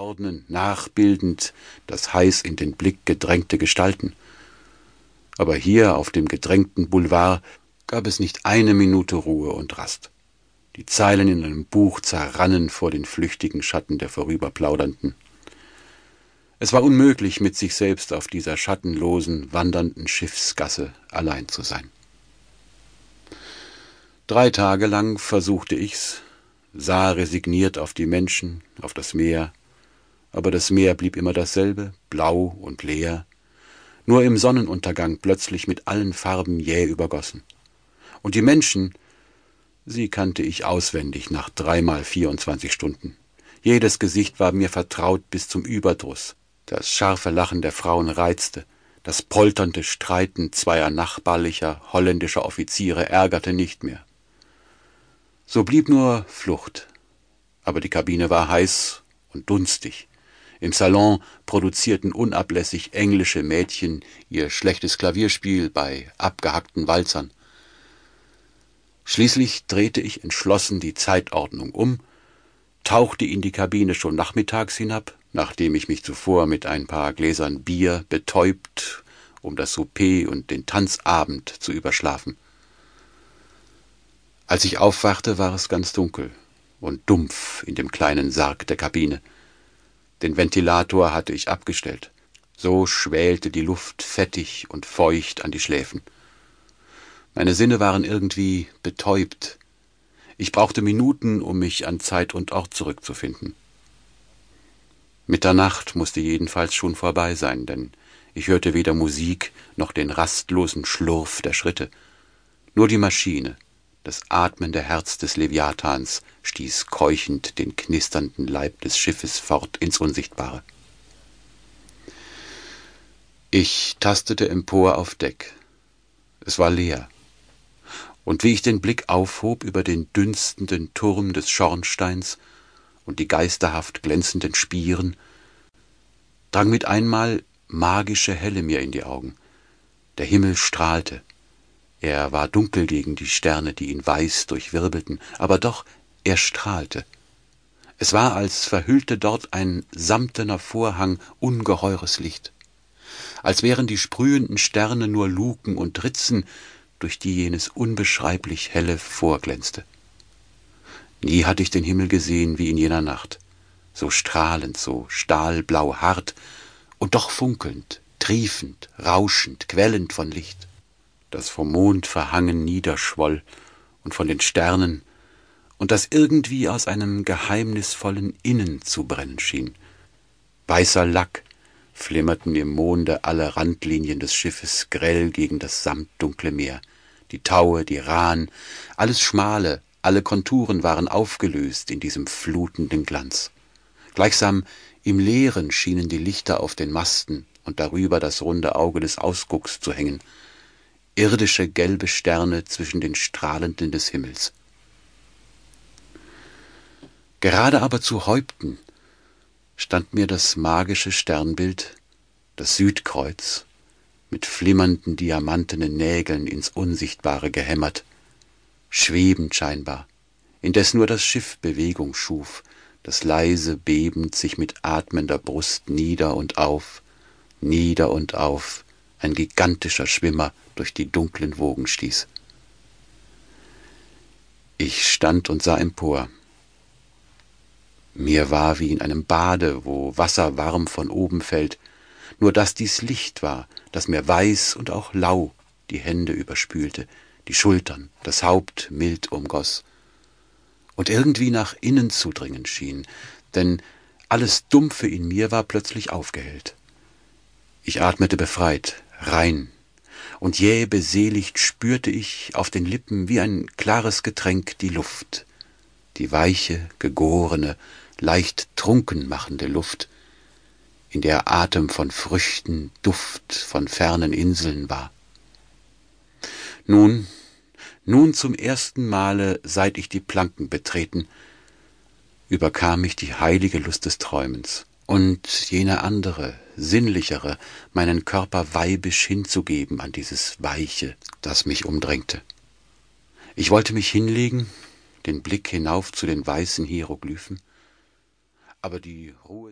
ordnen, nachbildend das heiß in den Blick gedrängte Gestalten. Aber hier auf dem gedrängten Boulevard gab es nicht eine Minute Ruhe und Rast. Die Zeilen in einem Buch zerrannen vor den flüchtigen Schatten der Vorüberplaudernden. Es war unmöglich, mit sich selbst auf dieser schattenlosen, wandernden Schiffsgasse allein zu sein. Drei Tage lang versuchte ich's, sah resigniert auf die Menschen, auf das Meer, aber das Meer blieb immer dasselbe, blau und leer, nur im Sonnenuntergang plötzlich mit allen Farben jäh übergossen. Und die Menschen, sie kannte ich auswendig nach dreimal vierundzwanzig Stunden. Jedes Gesicht war mir vertraut bis zum Überdruss. Das scharfe Lachen der Frauen reizte, das polternde Streiten zweier nachbarlicher holländischer Offiziere ärgerte nicht mehr. So blieb nur Flucht. Aber die Kabine war heiß und dunstig. Im Salon produzierten unablässig englische Mädchen ihr schlechtes Klavierspiel bei abgehackten Walzern. Schließlich drehte ich entschlossen die Zeitordnung um, tauchte in die Kabine schon nachmittags hinab, nachdem ich mich zuvor mit ein paar Gläsern Bier betäubt, um das Souper und den Tanzabend zu überschlafen. Als ich aufwachte, war es ganz dunkel und dumpf in dem kleinen Sarg der Kabine. Den Ventilator hatte ich abgestellt. So schwälte die Luft fettig und feucht an die Schläfen. Meine Sinne waren irgendwie betäubt. Ich brauchte Minuten, um mich an Zeit und Ort zurückzufinden. Mitternacht musste jedenfalls schon vorbei sein, denn ich hörte weder Musik noch den rastlosen Schlurf der Schritte. Nur die Maschine, das atmende Herz des Leviathans stieß keuchend den knisternden Leib des Schiffes fort ins Unsichtbare. Ich tastete empor auf Deck. Es war leer. Und wie ich den Blick aufhob über den dünstenden Turm des Schornsteins und die geisterhaft glänzenden Spieren, drang mit einmal magische Helle mir in die Augen. Der Himmel strahlte, er war dunkel gegen die Sterne, die ihn weiß durchwirbelten, aber doch er strahlte. Es war, als verhüllte dort ein samtener Vorhang ungeheures Licht, als wären die sprühenden Sterne nur Luken und Ritzen, durch die jenes unbeschreiblich helle vorglänzte. Nie hatte ich den Himmel gesehen wie in jener Nacht, so strahlend, so stahlblau hart und doch funkelnd, triefend, rauschend, quellend von Licht das vom Mond verhangen niederschwoll und von den Sternen und das irgendwie aus einem geheimnisvollen Innen zu brennen schien. Weißer Lack flimmerten im Monde alle Randlinien des Schiffes grell gegen das samtdunkle Meer, die Taue, die Rahn, alles Schmale, alle Konturen waren aufgelöst in diesem flutenden Glanz. Gleichsam im Leeren schienen die Lichter auf den Masten und darüber das runde Auge des Ausgucks zu hängen, irdische gelbe Sterne zwischen den Strahlenden des Himmels. Gerade aber zu Häupten stand mir das magische Sternbild, das Südkreuz, mit flimmernden diamantenen Nägeln ins Unsichtbare gehämmert, schwebend scheinbar, indes nur das Schiff Bewegung schuf, das leise bebend sich mit atmender Brust nieder und auf, nieder und auf, ein gigantischer Schwimmer durch die dunklen Wogen stieß. Ich stand und sah empor. Mir war wie in einem Bade, wo Wasser warm von oben fällt, nur dass dies Licht war, das mir weiß und auch lau die Hände überspülte, die Schultern, das Haupt mild umgoss und irgendwie nach innen zu dringen schien, denn alles Dumpfe in mir war plötzlich aufgehellt. Ich atmete befreit, rein, und jäh beseligt spürte ich auf den Lippen wie ein klares Getränk die Luft, die weiche, gegorene, leicht trunken machende Luft, in der Atem von Früchten, Duft von fernen Inseln war. Nun, nun zum ersten Male, seit ich die Planken betreten, überkam mich die heilige Lust des Träumens und jene andere, sinnlichere, meinen Körper weibisch hinzugeben an dieses Weiche, das mich umdrängte. Ich wollte mich hinlegen, den Blick hinauf zu den weißen Hieroglyphen, aber die Ruhe